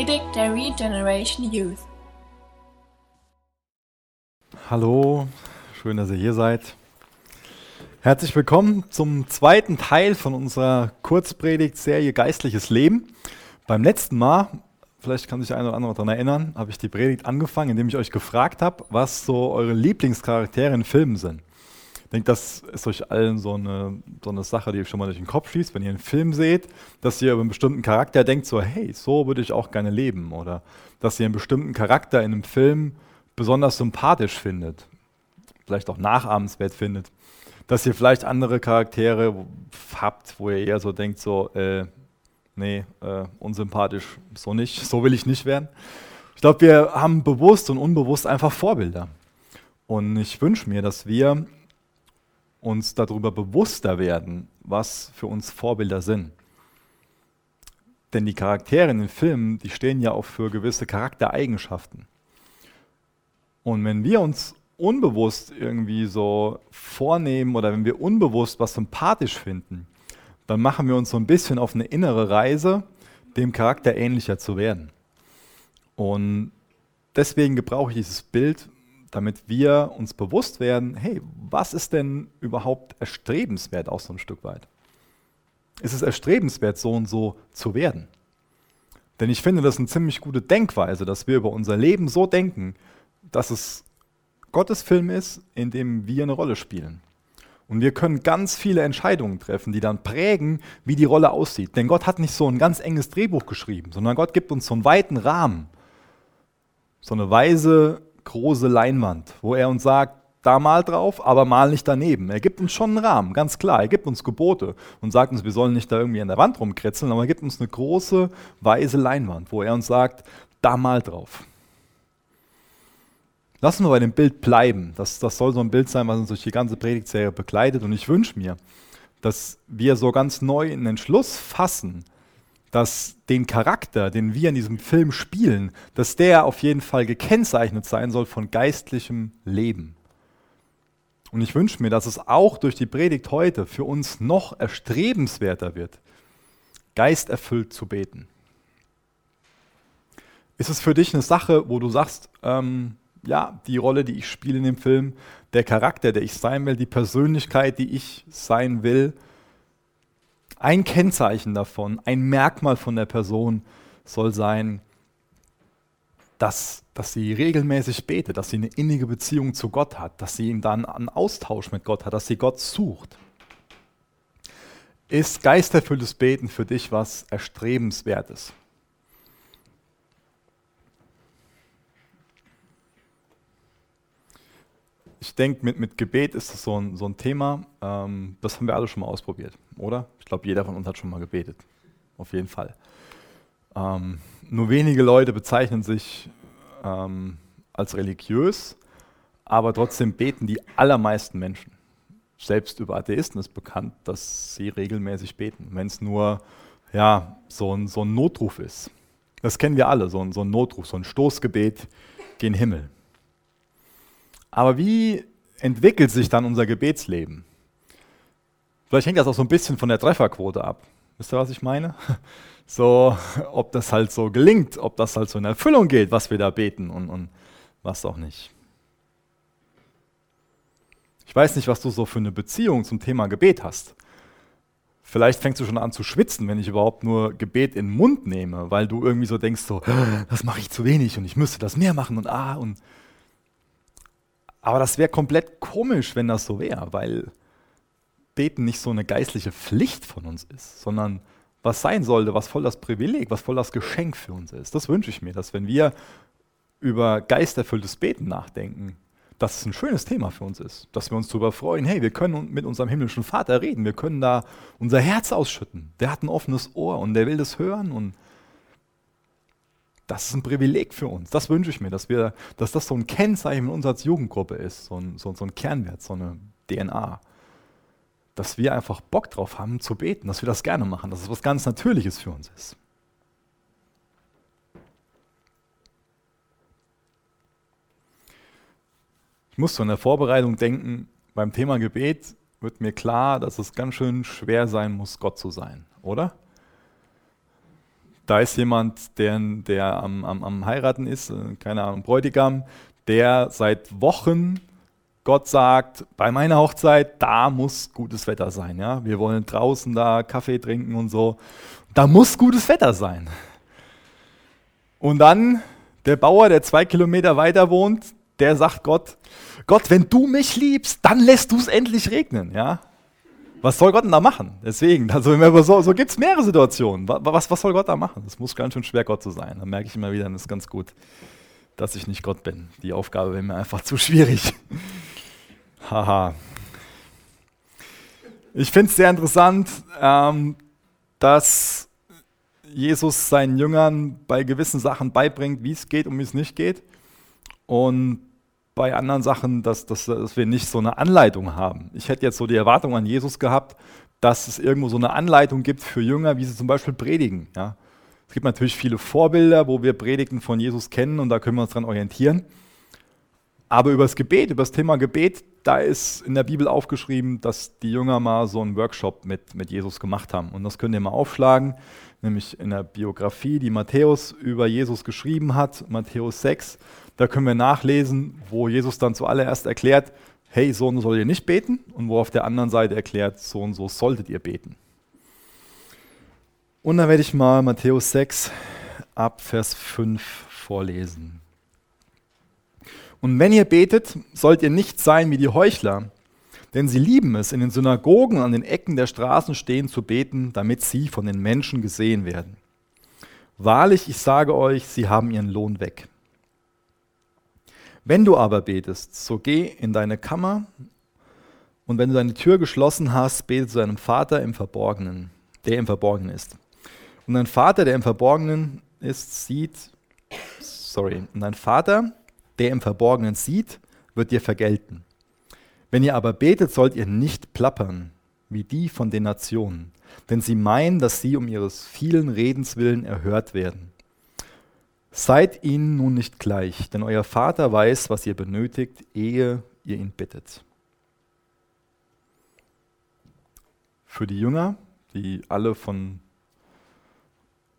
Predigt der Regeneration Youth. Hallo, schön, dass ihr hier seid. Herzlich willkommen zum zweiten Teil von unserer Kurzpredigt-Serie Geistliches Leben. Beim letzten Mal, vielleicht kann sich der eine oder andere daran erinnern, habe ich die Predigt angefangen, indem ich euch gefragt habe, was so eure Lieblingscharaktere in Filmen sind. Denke, das ist euch allen so eine, so eine Sache, die euch schon mal durch den Kopf schießt, wenn ihr einen Film seht, dass ihr über einen bestimmten Charakter denkt, so, hey, so würde ich auch gerne leben. Oder dass ihr einen bestimmten Charakter in einem Film besonders sympathisch findet. Vielleicht auch nachahmenswert findet. Dass ihr vielleicht andere Charaktere habt, wo ihr eher so denkt, so, äh, nee, äh, unsympathisch, so nicht, so will ich nicht werden. Ich glaube, wir haben bewusst und unbewusst einfach Vorbilder. Und ich wünsche mir, dass wir uns darüber bewusster werden, was für uns Vorbilder sind. Denn die Charaktere in den Filmen, die stehen ja auch für gewisse Charaktereigenschaften. Und wenn wir uns unbewusst irgendwie so vornehmen oder wenn wir unbewusst was sympathisch finden, dann machen wir uns so ein bisschen auf eine innere Reise, dem Charakter ähnlicher zu werden. Und deswegen gebrauche ich dieses Bild, damit wir uns bewusst werden, hey, was ist denn überhaupt erstrebenswert auch so ein Stück weit? Ist es erstrebenswert, so und so zu werden? Denn ich finde das eine ziemlich gute Denkweise, dass wir über unser Leben so denken, dass es Gottes Film ist, in dem wir eine Rolle spielen. Und wir können ganz viele Entscheidungen treffen, die dann prägen, wie die Rolle aussieht. Denn Gott hat nicht so ein ganz enges Drehbuch geschrieben, sondern Gott gibt uns so einen weiten Rahmen. So eine weise große Leinwand, wo er uns sagt, da mal drauf, aber mal nicht daneben. Er gibt uns schon einen Rahmen, ganz klar. Er gibt uns Gebote und sagt uns, wir sollen nicht da irgendwie an der Wand rumkritzeln, aber er gibt uns eine große, weise Leinwand, wo er uns sagt, da mal drauf. Lassen wir bei dem Bild bleiben. Das, das soll so ein Bild sein, was uns durch die ganze Predigtserie begleitet. Und ich wünsche mir, dass wir so ganz neu einen Entschluss fassen, dass den Charakter, den wir in diesem Film spielen, dass der auf jeden Fall gekennzeichnet sein soll von geistlichem Leben. Und ich wünsche mir, dass es auch durch die Predigt heute für uns noch erstrebenswerter wird, geisterfüllt zu beten. Ist es für dich eine Sache, wo du sagst, ähm, ja, die Rolle, die ich spiele in dem Film, der Charakter, der ich sein will, die Persönlichkeit, die ich sein will, ein Kennzeichen davon, ein Merkmal von der Person soll sein, dass, dass sie regelmäßig betet, dass sie eine innige Beziehung zu Gott hat, dass sie dann einen Austausch mit Gott hat, dass sie Gott sucht. Ist geisterfülltes Beten für dich was Erstrebenswertes? Ich denke, mit, mit Gebet ist das so ein, so ein Thema, ähm, das haben wir alle schon mal ausprobiert, oder? Ich glaube, jeder von uns hat schon mal gebetet. Auf jeden Fall. Ähm, nur wenige Leute bezeichnen sich ähm, als religiös, aber trotzdem beten die allermeisten Menschen. Selbst über Atheisten ist bekannt, dass sie regelmäßig beten, wenn es nur ja, so, ein, so ein Notruf ist. Das kennen wir alle, so ein, so ein Notruf, so ein Stoßgebet gen Himmel. Aber wie entwickelt sich dann unser Gebetsleben? Vielleicht hängt das auch so ein bisschen von der Trefferquote ab. Wisst ihr, was ich meine? So, ob das halt so gelingt, ob das halt so in Erfüllung geht, was wir da beten und, und was auch nicht. Ich weiß nicht, was du so für eine Beziehung zum Thema Gebet hast. Vielleicht fängst du schon an zu schwitzen, wenn ich überhaupt nur Gebet in den Mund nehme, weil du irgendwie so denkst, so, das mache ich zu wenig und ich müsste das mehr machen und ah und aber das wäre komplett komisch, wenn das so wäre, weil Beten nicht so eine geistliche Pflicht von uns ist, sondern was sein sollte, was voll das Privileg, was voll das Geschenk für uns ist. Das wünsche ich mir, dass wenn wir über geisterfülltes Beten nachdenken, dass es ein schönes Thema für uns ist, dass wir uns darüber freuen, hey, wir können mit unserem himmlischen Vater reden, wir können da unser Herz ausschütten. Der hat ein offenes Ohr und der will das hören und das ist ein Privileg für uns. Das wünsche ich mir, dass, wir, dass das so ein Kennzeichen uns als Jugendgruppe ist, so ein, so, so ein Kernwert, so eine DNA. Dass wir einfach Bock drauf haben zu beten, dass wir das gerne machen, dass es was ganz Natürliches für uns ist. Ich muss so in der Vorbereitung denken, beim Thema Gebet wird mir klar, dass es ganz schön schwer sein muss, Gott zu sein, oder? Da ist jemand, der, der am, am, am Heiraten ist, äh, keine Ahnung, Bräutigam, der seit Wochen Gott sagt, bei meiner Hochzeit, da muss gutes Wetter sein. Ja? Wir wollen draußen da Kaffee trinken und so. Da muss gutes Wetter sein. Und dann der Bauer, der zwei Kilometer weiter wohnt, der sagt Gott, Gott, wenn du mich liebst, dann lässt du es endlich regnen. Ja? Was soll Gott denn da machen? Deswegen, also so, so gibt es mehrere Situationen. Was, was soll Gott da machen? Es muss ganz schön schwer, Gott zu sein. Da merke ich immer wieder, das ist ganz gut, dass ich nicht Gott bin. Die Aufgabe wäre mir einfach zu schwierig. Haha. ich finde es sehr interessant, ähm, dass Jesus seinen Jüngern bei gewissen Sachen beibringt, wie es geht und wie es nicht geht. Und bei anderen Sachen, dass, dass, dass wir nicht so eine Anleitung haben. Ich hätte jetzt so die Erwartung an Jesus gehabt, dass es irgendwo so eine Anleitung gibt für Jünger, wie sie zum Beispiel predigen. Ja. Es gibt natürlich viele Vorbilder, wo wir Predigten von Jesus kennen und da können wir uns dran orientieren. Aber über das Gebet, über das Thema Gebet, da ist in der Bibel aufgeschrieben, dass die Jünger mal so einen Workshop mit, mit Jesus gemacht haben. Und das könnt ihr mal aufschlagen, nämlich in der Biografie, die Matthäus über Jesus geschrieben hat, Matthäus 6. Da können wir nachlesen, wo Jesus dann zuallererst erklärt, hey, so und so soll ihr nicht beten und wo auf der anderen Seite erklärt, so und so solltet ihr beten. Und dann werde ich mal Matthäus 6 ab Vers 5 vorlesen. Und wenn ihr betet, sollt ihr nicht sein wie die Heuchler, denn sie lieben es, in den Synagogen an den Ecken der Straßen stehen zu beten, damit sie von den Menschen gesehen werden. Wahrlich, ich sage euch, sie haben ihren Lohn weg. Wenn du aber betest, so geh in deine Kammer und wenn du deine Tür geschlossen hast, bete zu deinem Vater im Verborgenen, der im Verborgenen ist. Und dein Vater, der im Verborgenen ist, sieht, sorry, und dein Vater, der im Verborgenen sieht, wird dir vergelten. Wenn ihr aber betet, sollt ihr nicht plappern, wie die von den Nationen, denn sie meinen, dass sie um ihres vielen Redens willen erhört werden. Seid ihnen nun nicht gleich, denn euer Vater weiß, was ihr benötigt, ehe ihr ihn bittet. Für die Jünger, die alle von,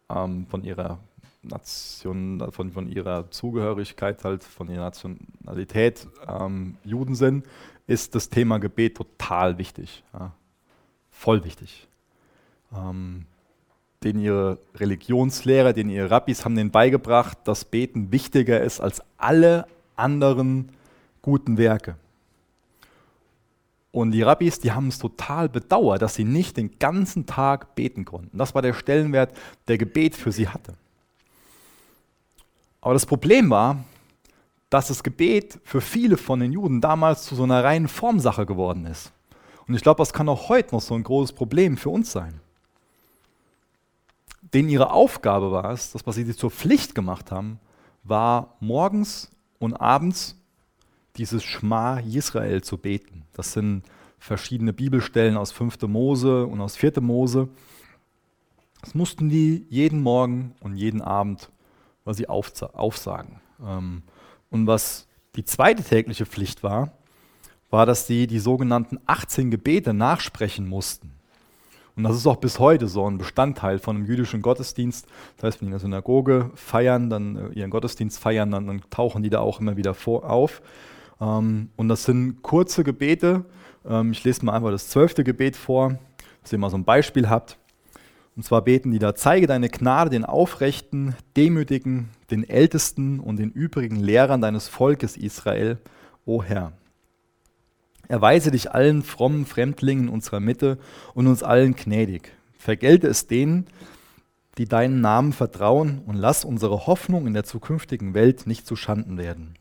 ähm, von ihrer Nation, von, von ihrer Zugehörigkeit, halt von ihrer Nationalität ähm, Juden sind, ist das Thema Gebet total wichtig. Ja. Voll wichtig. Ähm, den ihre Religionslehrer, den ihre Rabbis haben denen beigebracht, dass Beten wichtiger ist als alle anderen guten Werke. Und die Rabbis, die haben es total bedauert, dass sie nicht den ganzen Tag beten konnten. Das war der Stellenwert, der Gebet für sie hatte. Aber das Problem war, dass das Gebet für viele von den Juden damals zu so einer reinen Formsache geworden ist. Und ich glaube, das kann auch heute noch so ein großes Problem für uns sein. Denn ihre Aufgabe war es, das, was sie zur Pflicht gemacht haben, war morgens und abends dieses Schma Israel zu beten. Das sind verschiedene Bibelstellen aus 5. Mose und aus 4. Mose. Das mussten die jeden Morgen und jeden Abend was sie aufsagen. Ähm, und was die zweite tägliche Pflicht war, war, dass sie die sogenannten 18 Gebete nachsprechen mussten. Und das ist auch bis heute so ein Bestandteil von einem jüdischen Gottesdienst. Das heißt, wenn die in der Synagoge feiern, dann äh, ihren Gottesdienst feiern, dann, dann, tauchen die da auch immer wieder vor, auf. Ähm, und das sind kurze Gebete. Ähm, ich lese mal einfach das zwölfte Gebet vor, dass ihr mal so ein Beispiel habt. Und zwar beten die da, zeige deine Gnade den Aufrechten, Demütigen, den Ältesten und den übrigen Lehrern deines Volkes Israel, o Herr. Erweise dich allen frommen Fremdlingen in unserer Mitte und uns allen gnädig. Vergelte es denen, die deinen Namen vertrauen und lass unsere Hoffnung in der zukünftigen Welt nicht zu Schanden werden.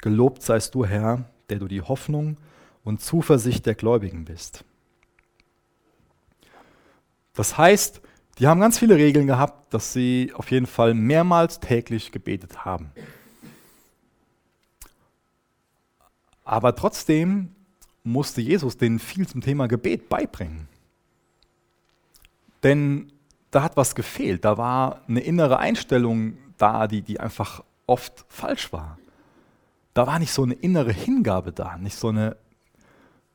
Gelobt seist du, Herr, der du die Hoffnung und Zuversicht der Gläubigen bist. Das heißt, die haben ganz viele Regeln gehabt, dass sie auf jeden Fall mehrmals täglich gebetet haben. Aber trotzdem musste Jesus denen viel zum Thema Gebet beibringen. Denn da hat was gefehlt. Da war eine innere Einstellung da, die, die einfach oft falsch war. Da war nicht so eine innere Hingabe da, nicht so eine,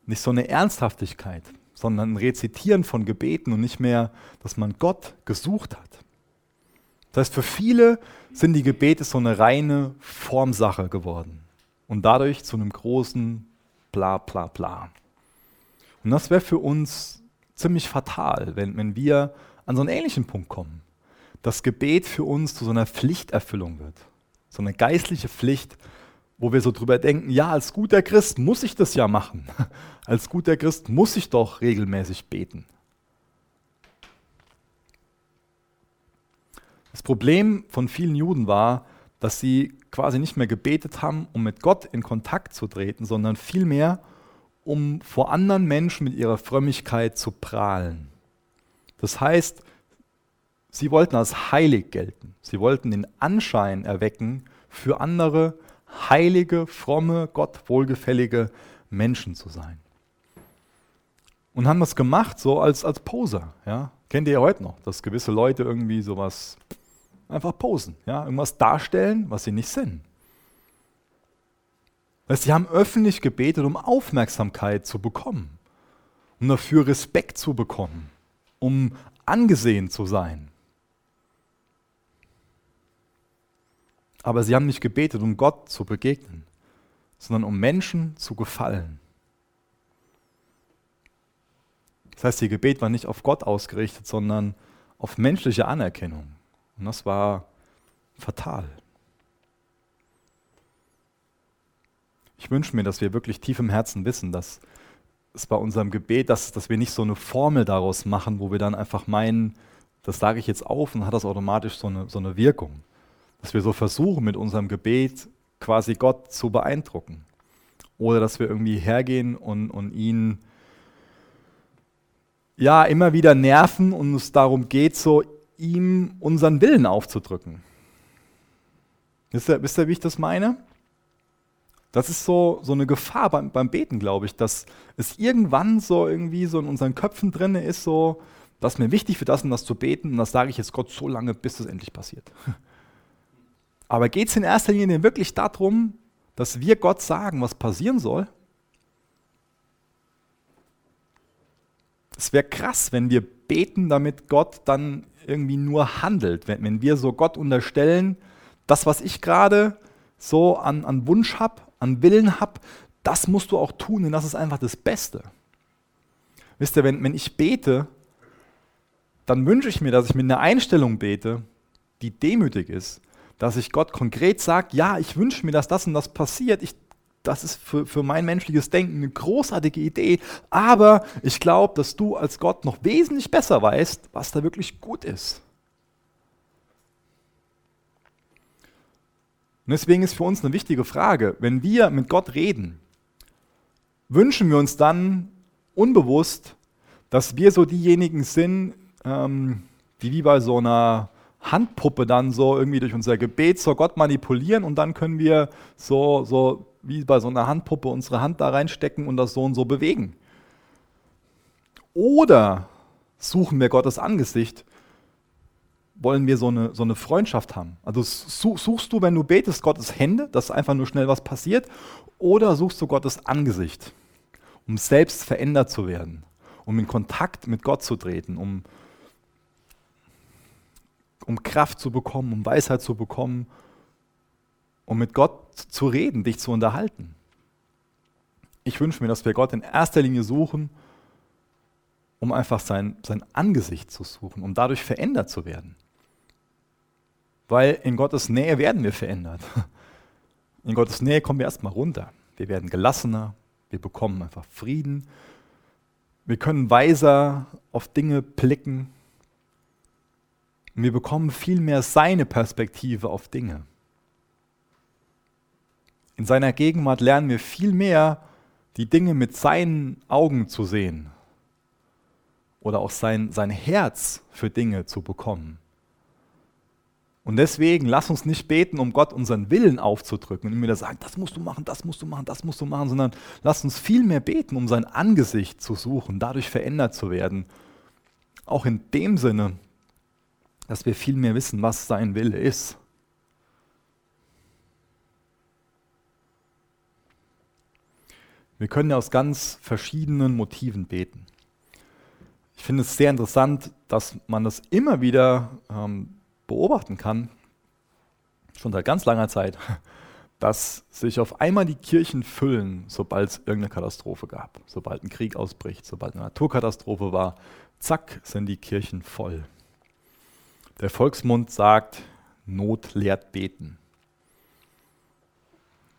nicht so eine Ernsthaftigkeit sondern ein Rezitieren von Gebeten und nicht mehr, dass man Gott gesucht hat. Das heißt, für viele sind die Gebete so eine reine Formsache geworden und dadurch zu einem großen bla bla bla. Und das wäre für uns ziemlich fatal, wenn, wenn wir an so einen ähnlichen Punkt kommen. Das Gebet für uns zu so einer Pflichterfüllung wird. So eine geistliche Pflicht, wo wir so drüber denken, ja, als guter Christ muss ich das ja machen. Als guter Christ muss ich doch regelmäßig beten. Das Problem von vielen Juden war, dass sie quasi nicht mehr gebetet haben, um mit Gott in Kontakt zu treten, sondern vielmehr, um vor anderen Menschen mit ihrer Frömmigkeit zu prahlen. Das heißt, sie wollten als heilig gelten. Sie wollten den Anschein erwecken, für andere heilige, fromme, Gott wohlgefällige Menschen zu sein. Und haben das gemacht so als, als Poser. Ja? Kennt ihr ja heute noch, dass gewisse Leute irgendwie sowas einfach posen, ja, irgendwas darstellen, was sie nicht sind. Das sie haben öffentlich gebetet, um Aufmerksamkeit zu bekommen, um dafür Respekt zu bekommen, um angesehen zu sein. Aber sie haben nicht gebetet, um Gott zu begegnen, sondern um Menschen zu gefallen. Das heißt, ihr Gebet war nicht auf Gott ausgerichtet, sondern auf menschliche Anerkennung. Und das war fatal. Ich wünsche mir, dass wir wirklich tief im Herzen wissen, dass es bei unserem Gebet, dass, dass wir nicht so eine Formel daraus machen, wo wir dann einfach meinen, das sage ich jetzt auf und hat das automatisch so eine, so eine Wirkung. Dass wir so versuchen, mit unserem Gebet quasi Gott zu beeindrucken. Oder dass wir irgendwie hergehen und, und ihn ja immer wieder nerven und es darum geht, so ihm unseren Willen aufzudrücken. Wisst ihr, wisst ihr, wie ich das meine? Das ist so, so eine Gefahr beim, beim Beten, glaube ich, dass es irgendwann so irgendwie so in unseren Köpfen drin ist, so, dass mir wichtig für das und das zu beten und das sage ich jetzt Gott so lange, bis es endlich passiert. Aber geht es in erster Linie wirklich darum, dass wir Gott sagen, was passieren soll? Es wäre krass, wenn wir beten, damit Gott dann irgendwie nur handelt. Wenn, wenn wir so Gott unterstellen, das, was ich gerade so an, an Wunsch habe, an Willen habe, das musst du auch tun, denn das ist einfach das Beste. Wisst ihr, wenn, wenn ich bete, dann wünsche ich mir, dass ich mit einer Einstellung bete, die demütig ist, dass ich Gott konkret sage, ja, ich wünsche mir, dass das und das passiert, ich das ist für, für mein menschliches Denken eine großartige Idee, aber ich glaube, dass du als Gott noch wesentlich besser weißt, was da wirklich gut ist. Und deswegen ist für uns eine wichtige Frage, wenn wir mit Gott reden, wünschen wir uns dann unbewusst, dass wir so diejenigen sind, ähm, die wie bei so einer Handpuppe dann so irgendwie durch unser Gebet so Gott manipulieren und dann können wir so, so wie bei so einer Handpuppe unsere Hand da reinstecken und das so und so bewegen. Oder suchen wir Gottes Angesicht, wollen wir so eine, so eine Freundschaft haben. Also suchst du, wenn du betest, Gottes Hände, dass einfach nur schnell was passiert, oder suchst du Gottes Angesicht, um selbst verändert zu werden, um in Kontakt mit Gott zu treten, um, um Kraft zu bekommen, um Weisheit zu bekommen, um mit Gott zu reden, dich zu unterhalten. Ich wünsche mir, dass wir Gott in erster Linie suchen, um einfach sein, sein Angesicht zu suchen, um dadurch verändert zu werden. Weil in Gottes Nähe werden wir verändert. In Gottes Nähe kommen wir erstmal runter. Wir werden gelassener, wir bekommen einfach Frieden, wir können weiser auf Dinge blicken, wir bekommen viel mehr seine Perspektive auf Dinge. In seiner Gegenwart lernen wir viel mehr, die Dinge mit seinen Augen zu sehen oder auch sein, sein Herz für Dinge zu bekommen. Und deswegen lass uns nicht beten, um Gott unseren Willen aufzudrücken und ihm wieder sagen, das musst du machen, das musst du machen, das musst du machen, sondern lass uns viel mehr beten, um sein Angesicht zu suchen, dadurch verändert zu werden. Auch in dem Sinne, dass wir viel mehr wissen, was sein Wille ist. Wir können aus ganz verschiedenen Motiven beten. Ich finde es sehr interessant, dass man das immer wieder ähm, beobachten kann, schon seit ganz langer Zeit, dass sich auf einmal die Kirchen füllen, sobald es irgendeine Katastrophe gab, sobald ein Krieg ausbricht, sobald eine Naturkatastrophe war, zack, sind die Kirchen voll. Der Volksmund sagt, Not lehrt beten.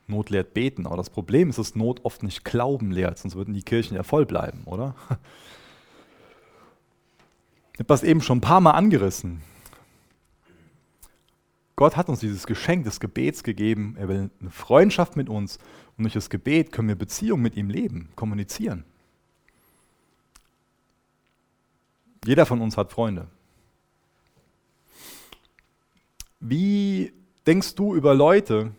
Not lehrt beten, aber das Problem ist, dass Not oft nicht Glauben lehrt, sonst würden die Kirchen ja voll bleiben, oder? Ich habe das eben schon ein paar Mal angerissen. Gott hat uns dieses Geschenk des Gebets gegeben. Er will eine Freundschaft mit uns. Und durch das Gebet können wir Beziehung mit ihm leben, kommunizieren. Jeder von uns hat Freunde. Wie denkst du über Leute,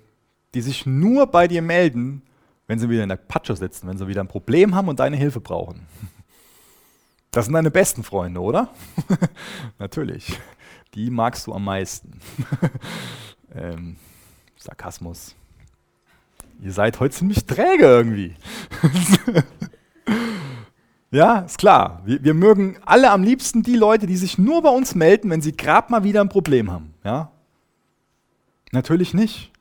die sich nur bei dir melden, wenn sie wieder in der Patsche sitzen, wenn sie wieder ein Problem haben und deine Hilfe brauchen? Das sind deine besten Freunde, oder? Natürlich. Die magst du am meisten. ähm, Sarkasmus. Ihr seid heute ziemlich träge irgendwie. ja, ist klar. Wir, wir, mögen alle am liebsten die Leute, die sich nur bei uns melden, wenn sie gerade mal wieder ein Problem haben. Ja? Natürlich nicht.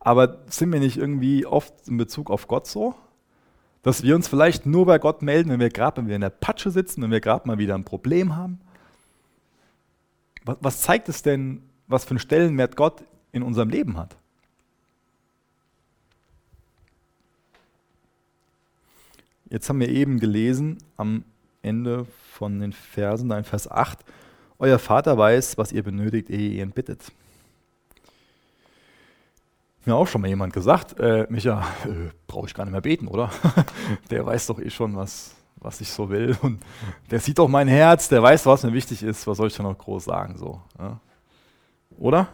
Aber sind wir nicht irgendwie oft in Bezug auf Gott so? Dass wir uns vielleicht nur bei Gott melden, wenn wir gerade in der Patsche sitzen, wenn wir gerade mal wieder ein Problem haben. Was, zeigt es denn, was für einen Stellenwert Gott in unserem Leben hat? Jetzt haben wir eben gelesen am Ende von den Versen, da in Vers 8, Euer Vater weiß, was ihr benötigt, ehe ihr ihn bittet mir auch schon mal jemand gesagt, äh, Micha, äh, brauche ich gar nicht mehr beten, oder? der weiß doch eh schon, was, was ich so will. Und der sieht doch mein Herz, der weiß, was mir wichtig ist. Was soll ich da noch groß sagen? So, ja? Oder?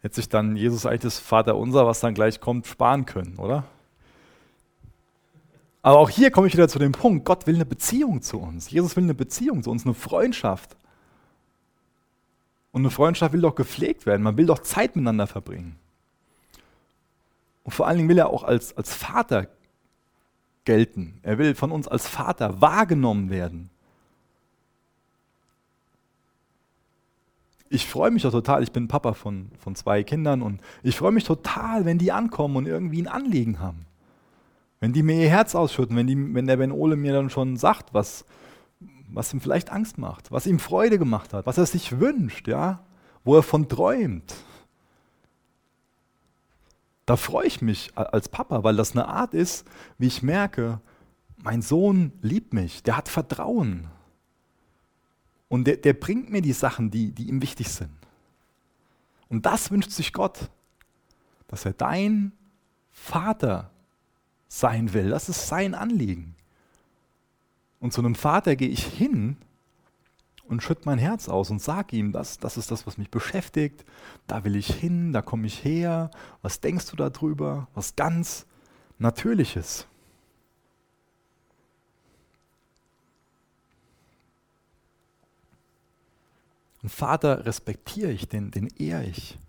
Hätte sich dann Jesus eigentlich das Vaterunser, was dann gleich kommt, sparen können, oder? Aber auch hier komme ich wieder zu dem Punkt, Gott will eine Beziehung zu uns. Jesus will eine Beziehung zu uns, eine Freundschaft. Und eine Freundschaft will doch gepflegt werden. Man will doch Zeit miteinander verbringen. Und vor allen Dingen will er auch als, als Vater gelten. Er will von uns als Vater wahrgenommen werden. Ich freue mich doch total, ich bin Papa von, von zwei Kindern und ich freue mich total, wenn die ankommen und irgendwie ein Anliegen haben. Wenn die mir ihr Herz ausschütten, wenn, die, wenn der Ben Ole mir dann schon sagt, was, was ihm vielleicht Angst macht, was ihm Freude gemacht hat, was er sich wünscht, ja, wo er von träumt. Da freue ich mich als Papa, weil das eine Art ist, wie ich merke, mein Sohn liebt mich, der hat Vertrauen. Und der, der bringt mir die Sachen, die, die ihm wichtig sind. Und das wünscht sich Gott, dass er dein Vater sein will. Das ist sein Anliegen. Und zu einem Vater gehe ich hin und schütte mein Herz aus und sage ihm, das, das ist das, was mich beschäftigt, da will ich hin, da komme ich her, was denkst du darüber, was ganz Natürliches. Und Vater respektiere ich, den, den ehre ich.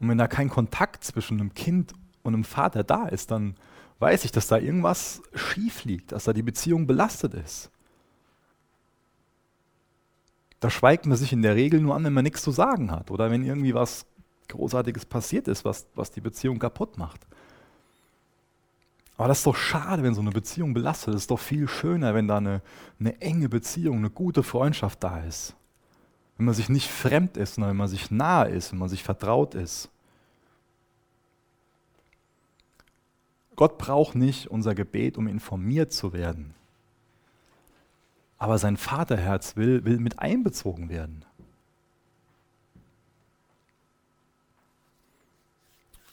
Und wenn da kein Kontakt zwischen einem Kind und einem Vater da ist, dann weiß ich, dass da irgendwas schief liegt, dass da die Beziehung belastet ist. Da schweigt man sich in der Regel nur an, wenn man nichts zu sagen hat oder wenn irgendwie was Großartiges passiert ist, was, was die Beziehung kaputt macht. Aber das ist doch schade, wenn so eine Beziehung belastet. Es ist doch viel schöner, wenn da eine, eine enge Beziehung, eine gute Freundschaft da ist. Wenn man sich nicht fremd ist, sondern wenn man sich nahe ist, wenn man sich vertraut ist. Gott braucht nicht unser Gebet, um informiert zu werden. Aber sein Vaterherz will, will mit einbezogen werden.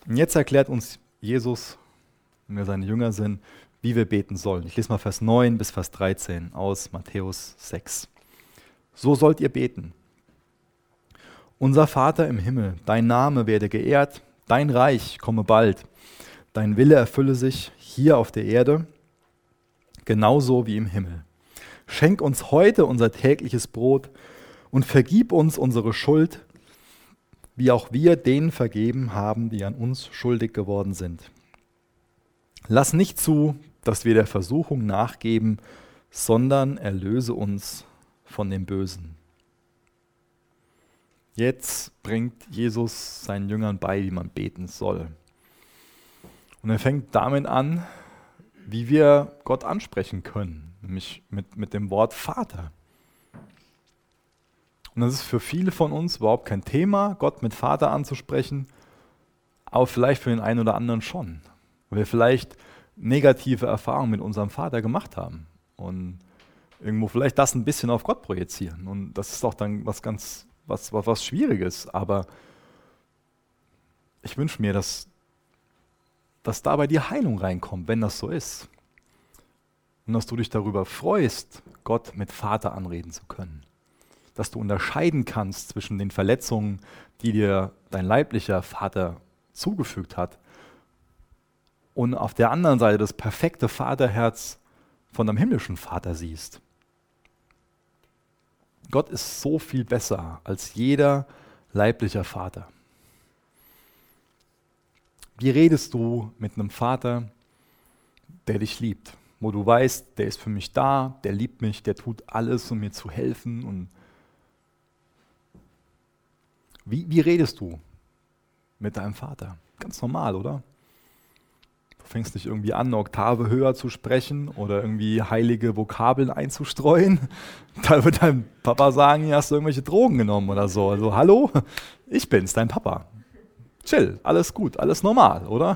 Und jetzt erklärt uns Jesus, wenn wir seine Jünger sind, wie wir beten sollen. Ich lese mal Vers 9 bis Vers 13 aus Matthäus 6. So sollt ihr beten. Unser Vater im Himmel, dein Name werde geehrt, dein Reich komme bald, dein Wille erfülle sich hier auf der Erde, genauso wie im Himmel. Schenk uns heute unser tägliches Brot und vergib uns unsere Schuld, wie auch wir denen vergeben haben, die an uns schuldig geworden sind. Lass nicht zu, dass wir der Versuchung nachgeben, sondern erlöse uns von dem Bösen. Jetzt bringt Jesus seinen Jüngern bei, wie man beten soll. Und er fängt damit an, wie wir Gott ansprechen können, nämlich mit, mit dem Wort Vater. Und das ist für viele von uns überhaupt kein Thema, Gott mit Vater anzusprechen, aber vielleicht für den einen oder anderen schon. Weil wir vielleicht negative Erfahrungen mit unserem Vater gemacht haben und irgendwo vielleicht das ein bisschen auf Gott projizieren. Und das ist auch dann was ganz, was, was, was Schwieriges. Aber ich wünsche mir, dass, dass dabei die Heilung reinkommt, wenn das so ist. Und dass du dich darüber freust, Gott mit Vater anreden zu können. Dass du unterscheiden kannst zwischen den Verletzungen, die dir dein leiblicher Vater zugefügt hat, und auf der anderen Seite das perfekte Vaterherz von deinem himmlischen Vater siehst. Gott ist so viel besser als jeder leiblicher Vater. Wie redest du mit einem Vater, der dich liebt, wo du weißt, der ist für mich da, der liebt mich, der tut alles, um mir zu helfen? Und wie, wie redest du mit deinem Vater? Ganz normal, oder? fängst nicht irgendwie an, eine Oktave höher zu sprechen oder irgendwie heilige Vokabeln einzustreuen. Da wird dein Papa sagen, hier hast du irgendwelche Drogen genommen oder so. Also, hallo, ich bin's, dein Papa. Chill, alles gut, alles normal, oder?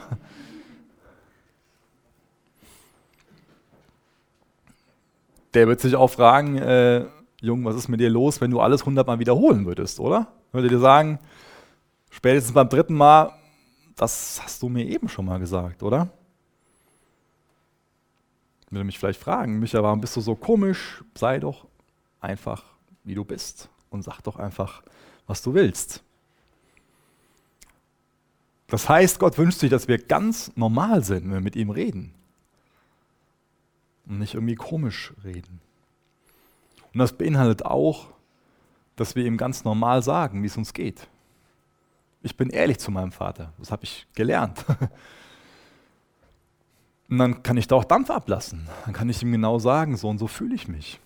Der wird sich auch fragen, äh, Jung, was ist mit dir los, wenn du alles hundertmal wiederholen würdest, oder? Würde dir sagen, spätestens beim dritten Mal, das hast du mir eben schon mal gesagt, oder? würde mich vielleicht fragen, Micha, warum bist du so komisch? Sei doch einfach, wie du bist und sag doch einfach, was du willst. Das heißt, Gott wünscht sich, dass wir ganz normal sind, wenn wir mit ihm reden. Und nicht irgendwie komisch reden. Und das beinhaltet auch, dass wir ihm ganz normal sagen, wie es uns geht. Ich bin ehrlich zu meinem Vater. Das habe ich gelernt. Und dann kann ich da auch Dampf ablassen. Dann kann ich ihm genau sagen, so und so fühle ich mich.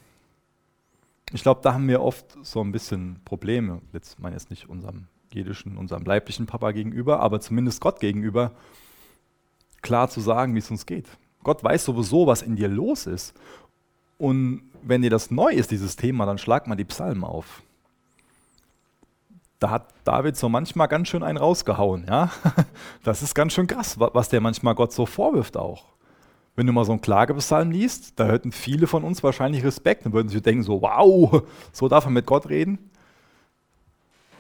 Ich glaube, da haben wir oft so ein bisschen Probleme. Jetzt meine ich jetzt nicht unserem jüdischen, unserem leiblichen Papa gegenüber, aber zumindest Gott gegenüber, klar zu sagen, wie es uns geht. Gott weiß sowieso, was in dir los ist. Und wenn dir das neu ist, dieses Thema, dann schlag mal die Psalmen auf. Da hat David so manchmal ganz schön einen rausgehauen. Ja? Das ist ganz schön krass, was der manchmal Gott so vorwirft auch. Wenn du mal so einen Klagepsalm liest, da hätten viele von uns wahrscheinlich Respekt und würden sich denken, so, wow, so darf man mit Gott reden.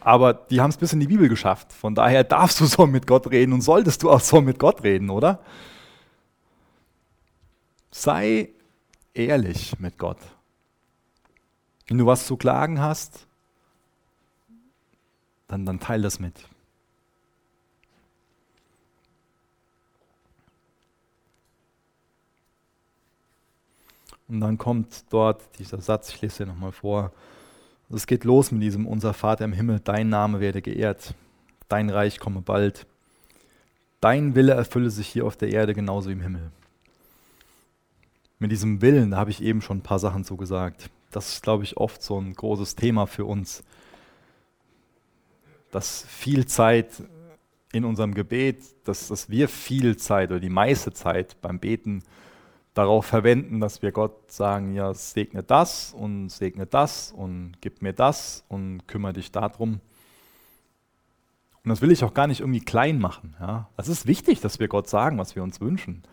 Aber die haben es bis in die Bibel geschafft. Von daher darfst du so mit Gott reden und solltest du auch so mit Gott reden, oder? Sei ehrlich mit Gott. Wenn du was zu klagen hast, dann, dann teil das mit. Und dann kommt dort dieser Satz, ich lese hier nochmal vor. Es geht los mit diesem Unser Vater im Himmel, dein Name werde geehrt, dein Reich komme bald, dein Wille erfülle sich hier auf der Erde genauso wie im Himmel. Mit diesem Willen, da habe ich eben schon ein paar Sachen zugesagt. Das ist, glaube ich, oft so ein großes Thema für uns, dass viel Zeit in unserem Gebet, dass, dass wir viel Zeit oder die meiste Zeit beim Beten darauf verwenden, dass wir Gott sagen, ja, segne das und segne das und gib mir das und kümmere dich darum. Und das will ich auch gar nicht irgendwie klein machen. Ja. Es ist wichtig, dass wir Gott sagen, was wir uns wünschen.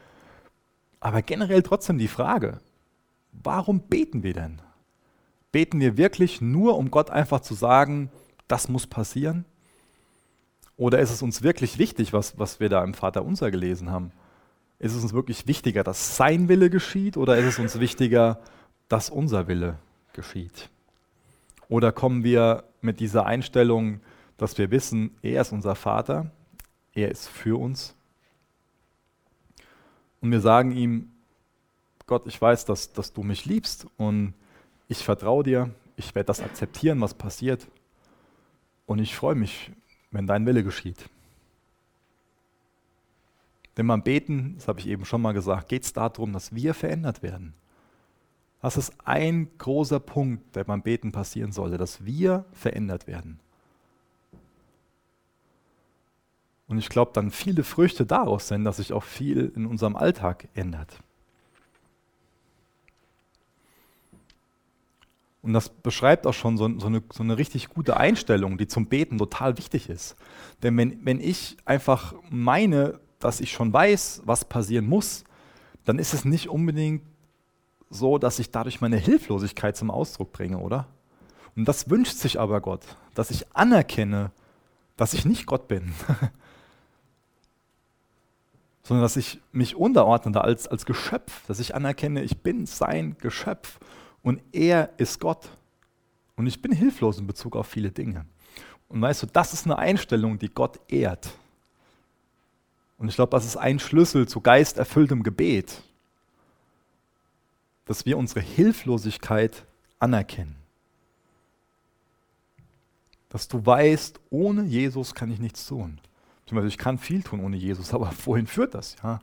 Aber generell trotzdem die Frage, warum beten wir denn? Beten wir wirklich nur, um Gott einfach zu sagen, das muss passieren? Oder ist es uns wirklich wichtig, was, was wir da im Vater unser gelesen haben? Ist es uns wirklich wichtiger, dass sein Wille geschieht oder ist es uns wichtiger, dass unser Wille geschieht? Oder kommen wir mit dieser Einstellung, dass wir wissen, er ist unser Vater, er ist für uns und wir sagen ihm, Gott, ich weiß, dass, dass du mich liebst und ich vertraue dir, ich werde das akzeptieren, was passiert und ich freue mich, wenn dein Wille geschieht. Denn beim Beten, das habe ich eben schon mal gesagt, geht es darum, dass wir verändert werden. Was ist ein großer Punkt, der beim Beten passieren sollte, dass wir verändert werden? Und ich glaube, dann viele Früchte daraus sind, dass sich auch viel in unserem Alltag ändert. Und das beschreibt auch schon so, so, eine, so, eine, richtig gute Einstellung, die zum Beten total wichtig ist. Denn wenn, wenn ich einfach meine, dass ich schon weiß, was passieren muss, dann ist es nicht unbedingt so, dass ich dadurch meine Hilflosigkeit zum Ausdruck bringe, oder? Und das wünscht sich aber Gott, dass ich anerkenne, dass ich nicht Gott bin, sondern dass ich mich unterordne als, als Geschöpf, dass ich anerkenne, ich bin sein Geschöpf und er ist Gott. Und ich bin hilflos in Bezug auf viele Dinge. Und weißt du, das ist eine Einstellung, die Gott ehrt. Und ich glaube, das ist ein Schlüssel zu geisterfülltem Gebet, dass wir unsere Hilflosigkeit anerkennen. Dass du weißt, ohne Jesus kann ich nichts tun. Ich kann viel tun ohne Jesus, aber wohin führt das? Ja?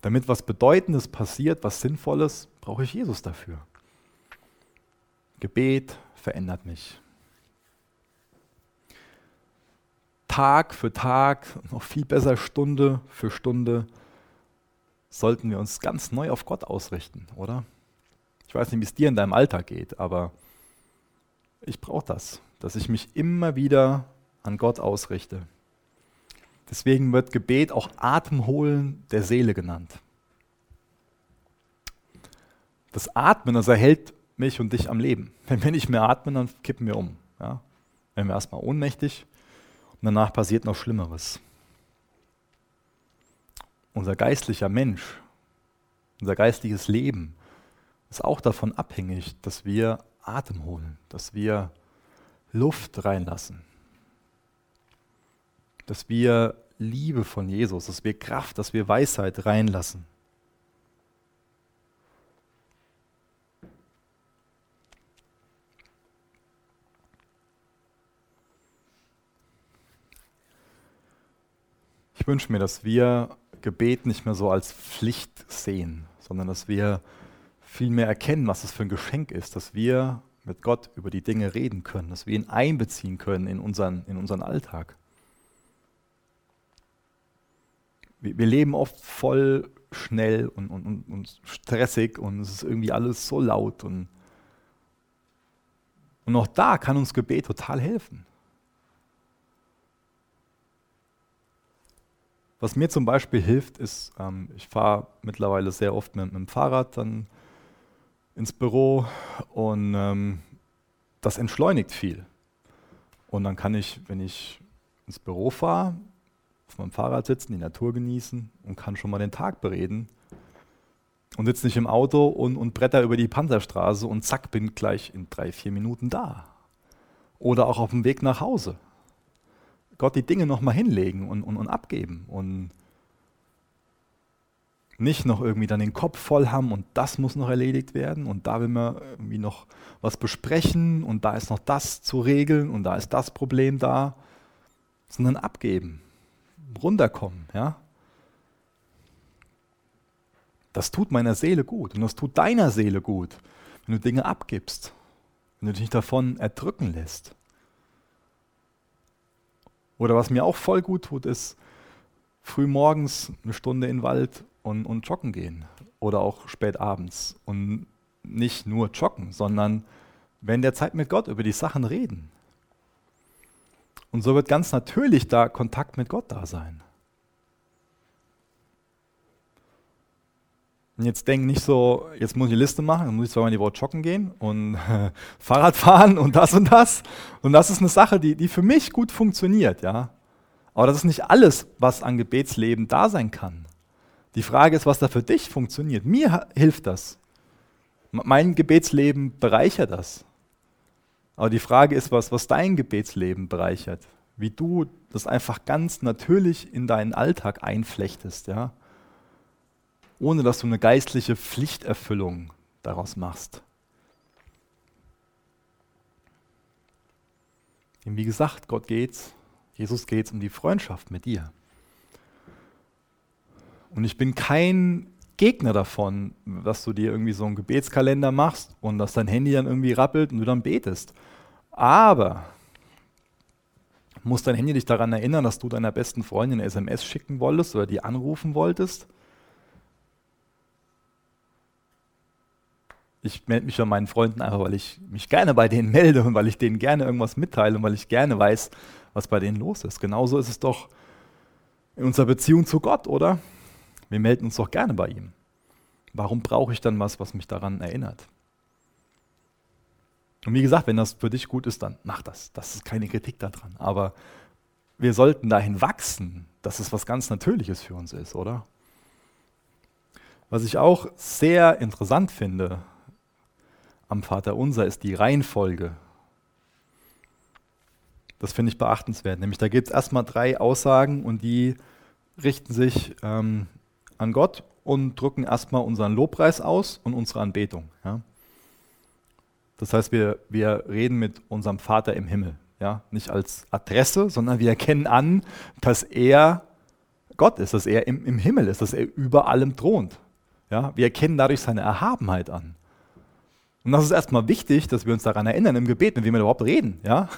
Damit was Bedeutendes passiert, was Sinnvolles, brauche ich Jesus dafür. Gebet verändert mich. Tag für Tag, noch viel besser Stunde für Stunde, sollten wir uns ganz neu auf Gott ausrichten, oder? Ich weiß nicht, wie es dir in deinem Alltag geht, aber ich brauche das, dass ich mich immer wieder an Gott ausrichte. Deswegen wird Gebet auch Atemholen der Seele genannt. Das Atmen, das erhält mich und dich am Leben. Wenn wir nicht mehr atmen, dann kippen wir um. Ja? Werden wir erstmal ohnmächtig und danach passiert noch Schlimmeres. Unser geistlicher Mensch, unser geistliches Leben ist auch davon abhängig, dass wir Atem holen, dass wir Luft reinlassen dass wir Liebe von Jesus, dass wir Kraft, dass wir Weisheit reinlassen. Wünsche mir, dass wir Gebet nicht mehr so als Pflicht sehen, sondern dass wir viel mehr erkennen, was es für ein Geschenk ist, dass wir mit Gott über die Dinge reden können, dass wir ihn einbeziehen können in unseren, in unseren Alltag. wir, wir leben oft voll schnell und, und, und, stressig und es ist irgendwie alles so laut. Und, und auch da kann uns Gebet total helfen. Was mir zum Beispiel hilft, ist, ähm, ich fahre mittlerweile sehr oft mit, mit, dem Fahrrad dann ins Büro und ähm, das entschleunigt viel. Und dann kann ich, wenn ich ins Büro fahre, auf meinem Fahrrad sitzen, die Natur genießen und kann schon mal den Tag bereden. Und sitze nicht im Auto und, und bretter über die Panzerstraße und zack, bin gleich in drei, vier Minuten da. Oder auch auf dem Weg nach Hause. Gott die Dinge nochmal hinlegen und, und, und abgeben und nicht noch irgendwie dann den Kopf voll haben und das muss noch erledigt werden und da will man irgendwie noch was besprechen und da ist noch das zu regeln und da ist das Problem da, sondern abgeben runterkommen. Ja? Das tut meiner Seele gut und das tut deiner Seele gut, wenn du Dinge abgibst, wenn du dich davon erdrücken lässt. Oder was mir auch voll gut tut, ist früh morgens eine Stunde in den Wald und, und joggen gehen. Oder auch spät abends. Und nicht nur joggen, sondern wenn der Zeit mit Gott über die Sachen reden. Und so wird ganz natürlich da Kontakt mit Gott da sein. Und jetzt denk nicht so, jetzt muss ich eine Liste machen, dann muss ich zweimal die Woche joggen gehen und äh, Fahrrad fahren und das und das. Und das ist eine Sache, die, die für mich gut funktioniert, ja. Aber das ist nicht alles, was an Gebetsleben da sein kann. Die Frage ist, was da für dich funktioniert. Mir hilft das. Mein Gebetsleben bereichert das. Aber die Frage ist, was, was dein Gebetsleben bereichert. Wie du das einfach ganz natürlich in deinen Alltag einflechtest, ja. Ohne dass du eine geistliche Pflichterfüllung daraus machst. Und wie gesagt, Gott geht's, Jesus geht's um die Freundschaft mit dir. Und ich bin kein Gegner davon, dass du dir irgendwie so einen Gebetskalender machst und dass dein Handy dann irgendwie rappelt und du dann betest. Aber muss dein Handy dich daran erinnern, dass du deiner besten Freundin eine SMS schicken wolltest oder die anrufen wolltest? Ich melde mich bei meinen Freunden einfach, weil ich mich gerne bei denen melde und weil ich denen gerne irgendwas mitteile und weil ich gerne weiß, was bei denen los ist. Genauso ist es doch in unserer Beziehung zu Gott, oder? Wir melden uns doch gerne bei ihm. Warum brauche ich dann was, was mich daran erinnert? Und wie gesagt, wenn das für dich gut ist, dann mach das. Das ist keine Kritik daran. Aber wir sollten dahin wachsen, dass es was ganz Natürliches für uns ist, oder? Was ich auch sehr interessant finde am Vater Unser ist die Reihenfolge. Das finde ich beachtenswert. Nämlich da gibt es erstmal drei Aussagen und die richten sich ähm, an Gott und drücken erstmal unseren Lobpreis aus und unsere Anbetung. Ja? Das heißt, wir, wir reden mit unserem Vater im Himmel. Ja? Nicht als Adresse, sondern wir erkennen an, dass er Gott ist, dass er im, im Himmel ist, dass er über allem thront. Ja? Wir erkennen dadurch seine Erhabenheit an. Und das ist erstmal wichtig, dass wir uns daran erinnern im Gebet, mit wem wir überhaupt reden. Ja?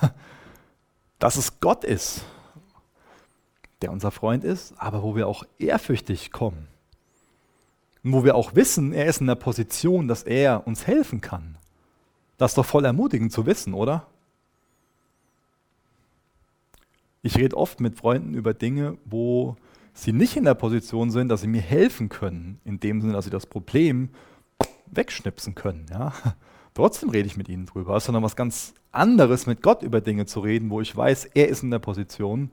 Dass es Gott ist, der unser Freund ist, aber wo wir auch ehrfürchtig kommen. Und wo wir auch wissen, er ist in der Position, dass er uns helfen kann. Das ist doch voll ermutigend zu wissen, oder? Ich rede oft mit Freunden über Dinge, wo sie nicht in der Position sind, dass sie mir helfen können, in dem Sinne, dass sie das Problem wegschnipsen können. Ja? Trotzdem rede ich mit ihnen drüber. Es ist dann was ganz anderes, mit Gott über Dinge zu reden, wo ich weiß, er ist in der Position.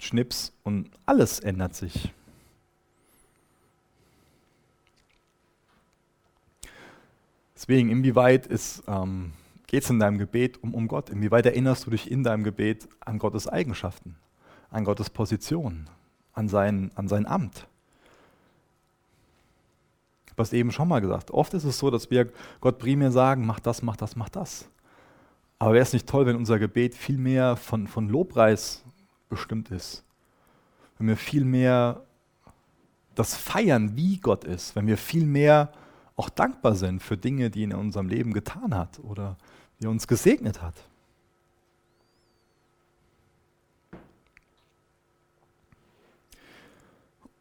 Schnips und alles ändert sich. Deswegen, inwieweit ähm, geht es in deinem Gebet um, um Gott? Inwieweit erinnerst du dich in deinem Gebet an Gottes Eigenschaften, an Gottes Position, an sein, an sein Amt? Habe es eben schon mal gesagt. Oft ist es so, dass wir Gott primär sagen, mach das, mach das, mach das. Aber wäre es nicht toll, wenn unser Gebet viel mehr von, von Lobpreis bestimmt ist? Wenn wir viel mehr das feiern, wie Gott ist, wenn wir viel mehr auch dankbar sind für Dinge, die er in unserem Leben getan hat oder die er uns gesegnet hat.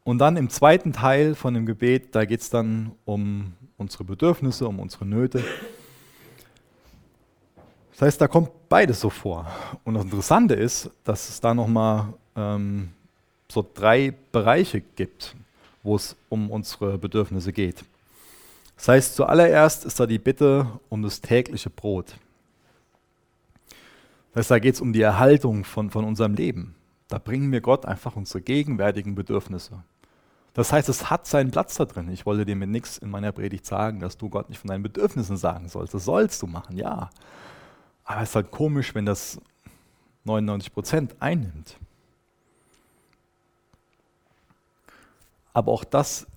Und dann im zweiten Teil von dem Gebet, da geht es dann um unsere Bedürfnisse, um unsere Nöte. Das heißt, da kommt beides so vor. Und das Interessante ist, dass es da nochmal ähm, so drei Bereiche gibt, wo es um unsere Bedürfnisse geht. Das heißt, zuallererst ist da die Bitte um das tägliche Brot. Das heißt, da geht es um die Erhaltung von, von unserem Leben. Da bringen wir Gott einfach unsere gegenwärtigen Bedürfnisse. Das heißt, es hat seinen Platz da drin. Ich wollte dir mit nichts in meiner Predigt sagen, dass du Gott nicht von deinen Bedürfnissen sagen sollst. Das sollst du machen, ja. Aber es ist halt komisch, wenn das 99 Prozent einnimmt. Aber auch das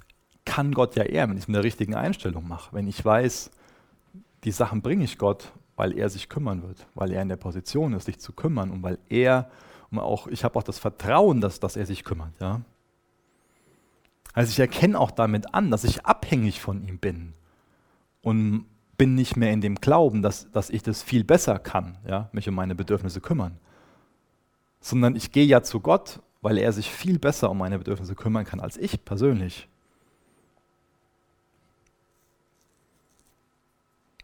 kann Gott ja eher, wenn ich es mit der richtigen Einstellung mache. Wenn ich weiß, die Sachen bringe ich Gott, weil er sich kümmern wird, weil er in der Position ist, sich zu kümmern und weil er, und auch, ich habe auch das Vertrauen, dass, dass er sich kümmert. Ja? Also ich erkenne auch damit an, dass ich abhängig von ihm bin und bin nicht mehr in dem Glauben, dass, dass ich das viel besser kann, ja? mich um meine Bedürfnisse kümmern, sondern ich gehe ja zu Gott, weil er sich viel besser um meine Bedürfnisse kümmern kann als ich persönlich.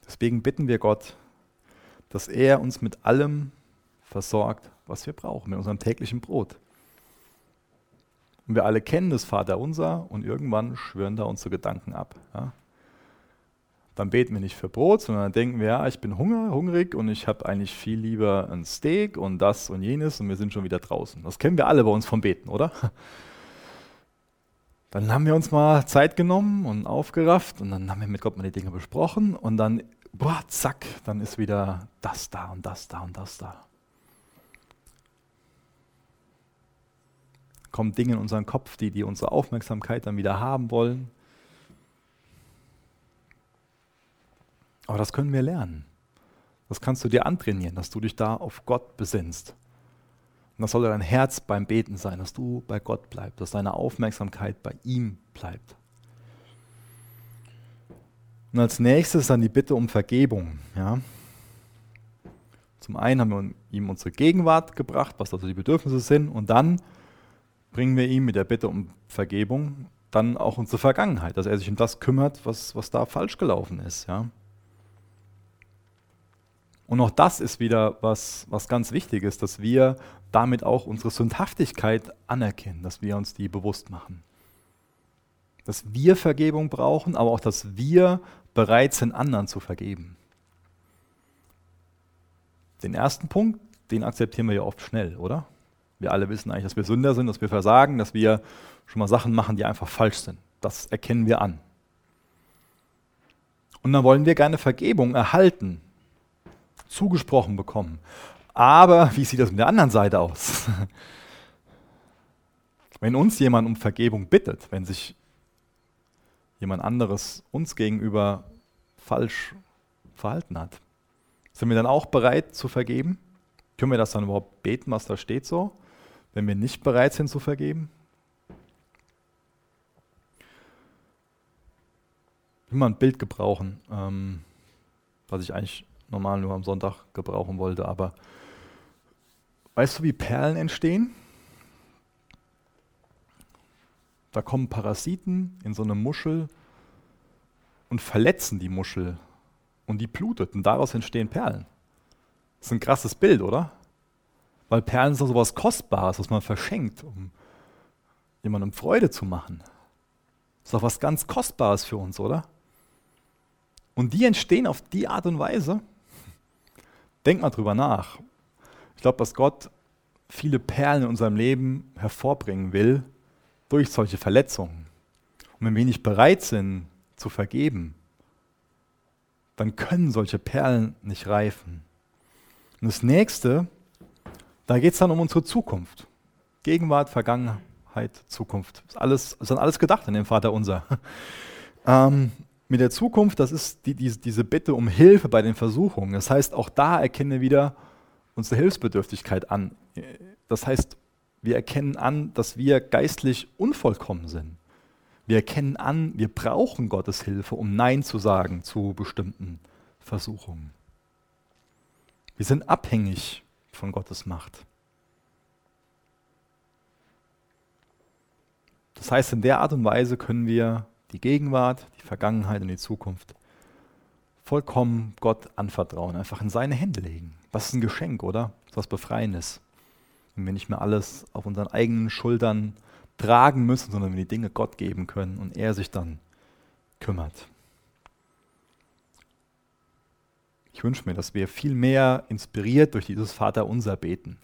Deswegen bitten wir Gott, dass er uns mit allem versorgt, was wir brauchen, mit unserem täglichen Brot. Und wir alle kennen das Vaterunser und irgendwann schwören da unsere Gedanken ab. Ja? Dann beten wir nicht für Brot, sondern dann denken wir, ja, ich bin hunger, hungrig und ich habe eigentlich viel lieber ein Steak und das und jenes und wir sind schon wieder draußen. Das kennen wir alle bei uns vom Beten, oder? Dann haben wir uns mal Zeit genommen und aufgerafft und dann haben wir mit Gott mal die Dinge besprochen und dann boah, zack, dann ist wieder das da und das da und das da. Kommen Dinge in unseren Kopf, die, die unsere Aufmerksamkeit dann wieder haben wollen. Aber das können wir lernen. Das kannst du dir antrainieren, dass du dich da auf Gott besinnst. Und das soll dein Herz beim Beten sein, dass du bei Gott bleibst, dass deine Aufmerksamkeit bei ihm bleibt. Und als nächstes dann die Bitte um Vergebung. Ja. Zum einen haben wir ihm unsere Gegenwart gebracht, was also die Bedürfnisse sind, und dann bringen wir ihm mit der Bitte um Vergebung dann auch unsere Vergangenheit, dass er sich um das kümmert, was, was da falsch gelaufen ist. Ja. Und auch das ist wieder was, was ganz wichtig ist, dass wir damit auch unsere Sündhaftigkeit anerkennen, dass wir uns die bewusst machen. Dass wir Vergebung brauchen, aber auch, dass wir bereit sind, anderen zu vergeben. Den ersten Punkt, den akzeptieren wir ja oft schnell, oder? Wir alle wissen eigentlich, dass wir Sünder sind, dass wir versagen, dass wir schon mal Sachen machen, die einfach falsch sind. Das erkennen wir an. Und dann wollen wir gerne Vergebung erhalten, zugesprochen bekommen. Aber wie sieht das mit der anderen Seite aus? Wenn uns jemand um Vergebung bittet, wenn sich jemand anderes uns gegenüber falsch verhalten hat, sind wir dann auch bereit zu vergeben? Können wir das dann überhaupt beten, was da steht so, wenn wir nicht bereit sind zu vergeben? Ich will mal ein Bild gebrauchen, ähm, was ich eigentlich normal nur am Sonntag gebrauchen wollte. Aber weißt du, wie Perlen entstehen? Da kommen Parasiten in so eine Muschel und verletzen die Muschel und die blutet und daraus entstehen Perlen. Das ist ein krasses Bild, oder? Weil Perlen sind so was Kostbares, was man verschenkt, um jemandem Freude zu machen. Das ist doch was ganz Kostbares für uns, oder? Und die entstehen auf die Art und Weise, Denk mal drüber nach. Ich glaube, dass Gott viele Perlen in unserem Leben hervorbringen will durch solche Verletzungen. Und wenn wir nicht bereit sind zu vergeben, dann können solche Perlen nicht reifen. Und das nächste, da geht es dann um unsere Zukunft. Gegenwart, Vergangenheit, Zukunft. Ist alles, ist dann alles gedacht in dem Vater unser. Ähm, mit der Zukunft, das ist die, die, diese Bitte um Hilfe bei den Versuchungen. Das heißt, auch da erkennen wir wieder unsere Hilfsbedürftigkeit an. Das heißt, wir erkennen an, dass wir geistlich unvollkommen sind. Wir erkennen an, wir brauchen Gottes Hilfe, um Nein zu sagen zu bestimmten Versuchungen. Wir sind abhängig von Gottes Macht. Das heißt, in der Art und Weise können wir die Gegenwart, die Vergangenheit und die Zukunft vollkommen Gott anvertrauen, einfach in seine Hände legen. Was ist ein Geschenk, oder? Was Befreiendes. Wenn wir nicht mehr alles auf unseren eigenen Schultern tragen müssen, sondern wir die Dinge Gott geben können und er sich dann kümmert. Ich wünsche mir, dass wir viel mehr inspiriert durch dieses Vaterunser beten.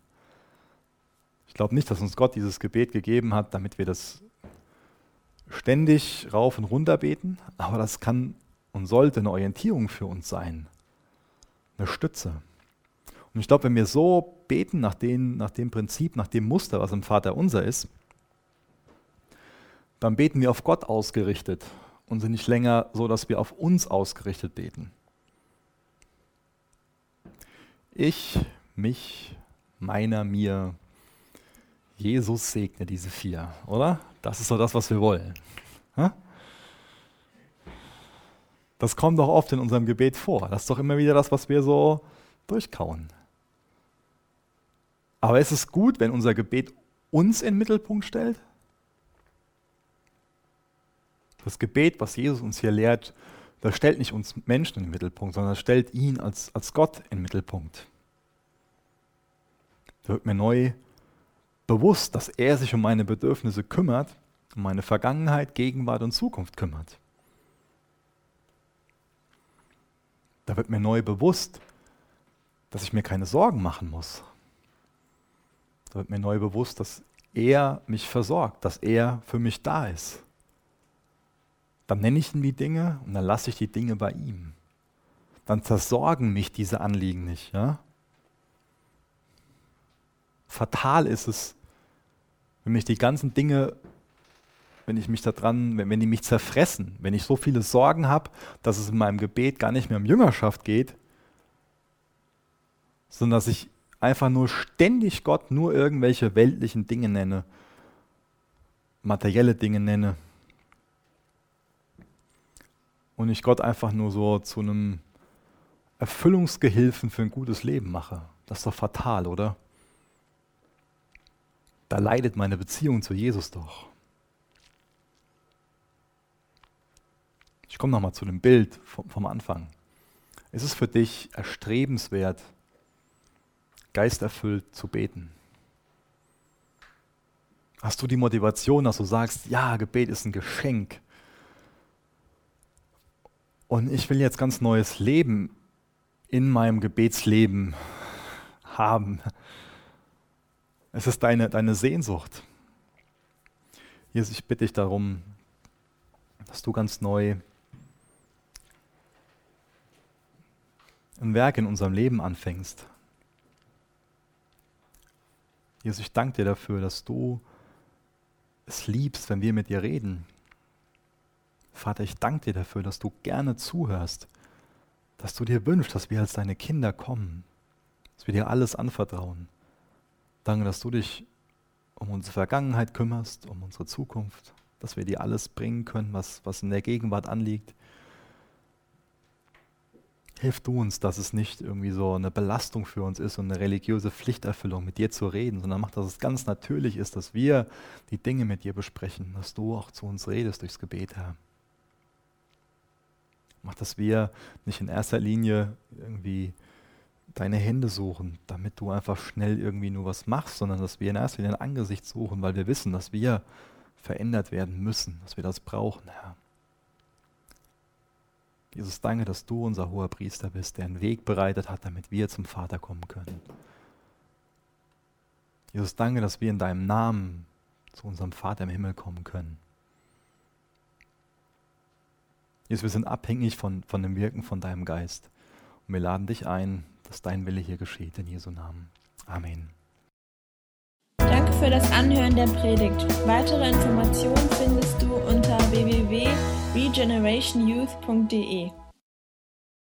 Ich glaube nicht, dass uns Gott dieses Gebet gegeben hat, damit wir das ständig rauf und runter beten, aber das kann und sollte eine Orientierung für uns sein, eine Stütze. Und ich glaube, wenn wir so beten nach, den, nach dem Prinzip, nach dem Muster, was im Vater unser ist, dann beten wir auf Gott ausgerichtet und sind nicht länger so, dass wir auf uns ausgerichtet beten. Ich, mich, meiner, mir, Jesus segne diese vier, oder? Das ist doch das, was wir wollen. Das kommt doch oft in unserem Gebet vor. Das ist doch immer wieder das, was wir so durchkauen. Aber ist es gut, wenn unser Gebet uns in den Mittelpunkt stellt? Das Gebet, was Jesus uns hier lehrt, das stellt nicht uns Menschen in den Mittelpunkt, sondern das stellt ihn als, als Gott in den Mittelpunkt. Da wird mir neu bewusst, dass er sich um meine Bedürfnisse kümmert, um meine Vergangenheit, Gegenwart und Zukunft kümmert. Da wird mir neu bewusst, dass ich mir keine Sorgen machen muss. Da wird mir neu bewusst, dass er mich versorgt, dass er für mich da ist. Dann nenne ich ihm die Dinge und dann lasse ich die Dinge bei ihm. Dann zersorgen mich diese Anliegen nicht. Ja? Fatal ist es, wenn mich die ganzen Dinge, wenn ich mich da dran, wenn, wenn die mich zerfressen, wenn ich so viele Sorgen habe, dass es in meinem Gebet gar nicht mehr um Jüngerschaft geht, sondern dass ich einfach nur ständig Gott nur irgendwelche weltlichen Dinge nenne, materielle Dinge nenne. Und ich Gott einfach nur so zu einem Erfüllungsgehilfen für ein gutes Leben mache. Das ist doch fatal, oder? Da leidet meine Beziehung zu Jesus doch. Ich komme nochmal zu dem Bild vom, Anfang. Ist es für dich erstrebenswert, geisterfüllt zu beten? Hast du die Motivation, dass du sagst, ja, Gebet ist ein Geschenk. Und ich will jetzt ganz neues Leben in meinem Gebetsleben haben. Es ist deine, deine Sehnsucht. Jesus, ich bitte dich darum, dass du ganz neu ein Werk in unserem Leben anfängst. Jesus, ich danke dir dafür, dass du es liebst, wenn wir mit dir reden. Vater, ich danke dir dafür, dass du gerne zuhörst, dass du dir wünschst, dass wir als deine Kinder kommen, dass wir dir alles anvertrauen. Danke, dass du dich um unsere Vergangenheit kümmerst, um unsere Zukunft, dass wir dir alles bringen können, was, was in der Gegenwart anliegt. Hilf du uns, dass es nicht irgendwie so eine Belastung für uns ist und eine religiöse Pflichterfüllung, mit dir zu reden, sondern mach, dass es ganz natürlich ist, dass wir die Dinge mit dir besprechen, dass du auch zu uns redest durchs Gebet, Herr. Mach, dass wir nicht in erster Linie irgendwie deine Hände suchen, damit du einfach schnell irgendwie nur was machst, sondern dass wir in erster Linie ein Angesicht suchen, weil wir wissen, dass wir verändert werden müssen, dass wir das brauchen, Herr. Jesus, danke, dass du unser hoher Priester bist, der einen Weg bereitet hat, damit wir zum Vater kommen können. Jesus, danke, dass wir in deinem Namen zu unserem Vater im Himmel kommen können. Jesus, wir sind abhängig von, von dem Wirken von deinem Geist. Und wir laden dich ein, dass dein Wille hier geschieht, in Jesu Namen. Amen. Danke für das Anhören der Predigt. Weitere Informationen findest du unter www regenerationyouth.de